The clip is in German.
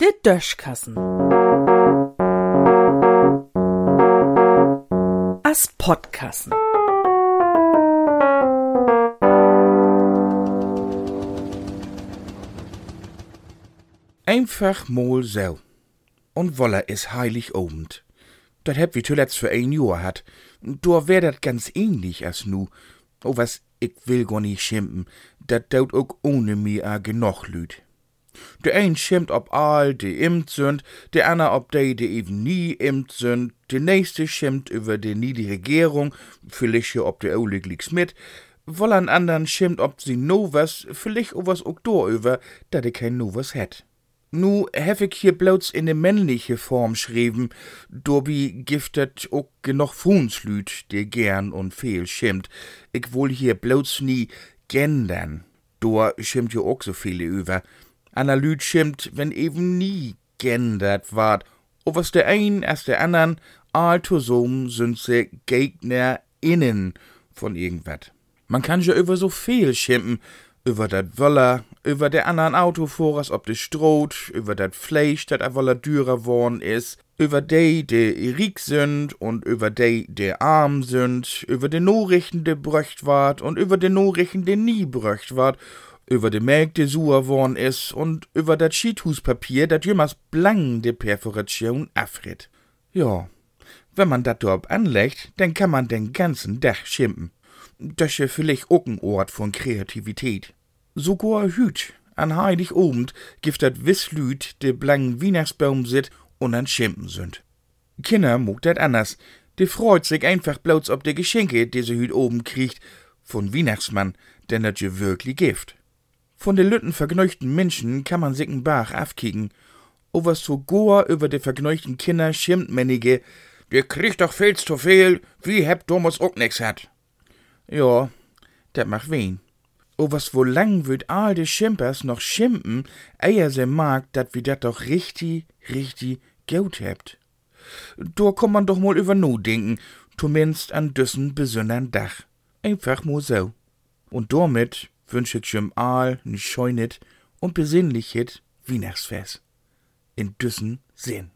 Der Döschkassen. As Podkassen. Einfach mal so. Und Wolle is heilig obend. Dat heb wie zuletzt für ein Jahr hat. Da wär dat ganz ähnlich as nu. Oh, was, ich will gar nicht schimpfen. Dat daut auch ohne mir a genug Lüd. Der ein schimpft ob all, die immt sind, der ander ob die, die eben nie immt sind, der nächste schimpft über die nie die Regierung, vielleicht ob der Olig liegt's mit, woll an andern schimpft ob sie no was, vielleicht o was auch do über, da de kein no was het. Nu hef ich hier bloß in de männliche Form schrieben, dobi giftet auch genug Fuhnslüd, der gern und viel schimmt. Ich wohl hier bloß nie gendern. Do schimmt jo auch so viele über. Anna Lüd schimmt, wenn eben nie gendert ward. O was der ein als der andern, all zusammen sind se Gegner innen von irgendwas. Man kann ja über so viel schimpfen, über dat Wöller, über der anderen Autofahrers ob de Stroh, über dat Fleisch, dat a Wöller dürer worn is, über die, die rik sind und über die, die arm sind, über de Nachrichten, die bröcht ward und über de Nachrichten, die nie bröcht ward, über de Melk, die sauer worn is und über dat Schiethuspapier, dat jemals blang de Perforation afritt. Ja, wenn man dat dort anlegt, dann kann man den ganzen Dach schimpfen. Das ist vielleicht auch ein Ort von Kreativität. Sogar hüt, an heilig obend, gibt dat Wisslüd, de blangen Weihnachtsbaum sit und an Schimpen sind. Kinder mugt dat anders. De freut sich einfach bloß ob de Geschenke, die sie hüt oben kriegt, von Weihnachtsmann, denn dat je wirklich gift. Von de lütten vergneuchten Menschen kann man sich n Bach afkicken. O was sogar über de vergneuchten Kinder schimmt mänige, der kriegt doch viel zu viel, wie hebt Thomas auch nix hat. Ja, dat macht wen. O was wohl lang würd all de Schimpers noch schimpen, eier se mag, dat wie dat doch richtig, richtig gut hebt. Da kann man doch mal über no denken, zumindest an düssen besonderen Dach. Einfach mo so. Und damit wünsch ich jem all n scheunet und besinnlichet Weihnachtsfest. In düssen Sinn.